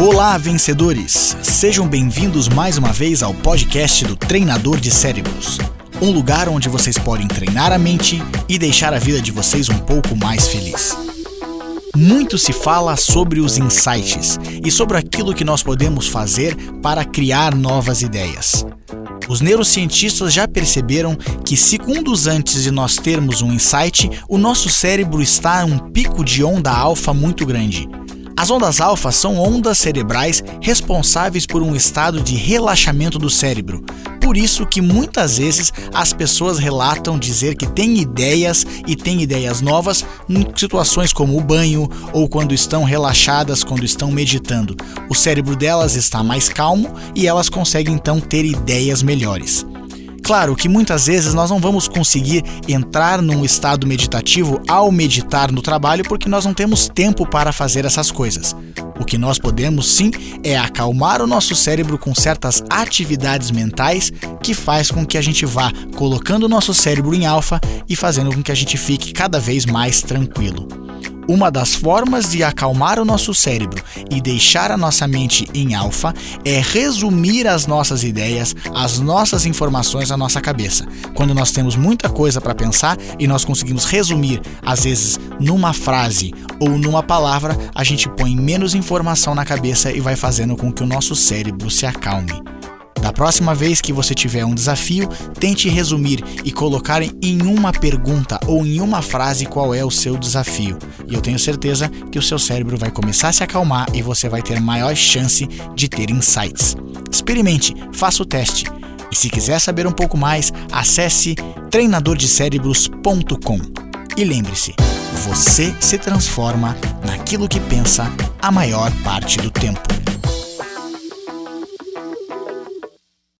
Olá, vencedores! Sejam bem-vindos mais uma vez ao podcast do Treinador de Cérebros. Um lugar onde vocês podem treinar a mente e deixar a vida de vocês um pouco mais feliz. Muito se fala sobre os insights e sobre aquilo que nós podemos fazer para criar novas ideias. Os neurocientistas já perceberam que, segundos antes de nós termos um insight, o nosso cérebro está em um pico de onda alfa muito grande. As ondas alfa são ondas cerebrais responsáveis por um estado de relaxamento do cérebro. Por isso que muitas vezes as pessoas relatam dizer que têm ideias e têm ideias novas em situações como o banho ou quando estão relaxadas, quando estão meditando. O cérebro delas está mais calmo e elas conseguem então ter ideias melhores. Claro que muitas vezes nós não vamos conseguir entrar num estado meditativo ao meditar no trabalho porque nós não temos tempo para fazer essas coisas. O que nós podemos sim é acalmar o nosso cérebro com certas atividades mentais que faz com que a gente vá colocando o nosso cérebro em alfa e fazendo com que a gente fique cada vez mais tranquilo. Uma das formas de acalmar o nosso cérebro e deixar a nossa mente em alfa é resumir as nossas ideias, as nossas informações na nossa cabeça. Quando nós temos muita coisa para pensar e nós conseguimos resumir, às vezes numa frase ou numa palavra, a gente põe menos informação na cabeça e vai fazendo com que o nosso cérebro se acalme. Próxima vez que você tiver um desafio, tente resumir e colocar em uma pergunta ou em uma frase qual é o seu desafio. E eu tenho certeza que o seu cérebro vai começar a se acalmar e você vai ter maior chance de ter insights. Experimente, faça o teste. E se quiser saber um pouco mais, acesse treinadordecerebros.com. E lembre-se, você se transforma naquilo que pensa a maior parte do tempo.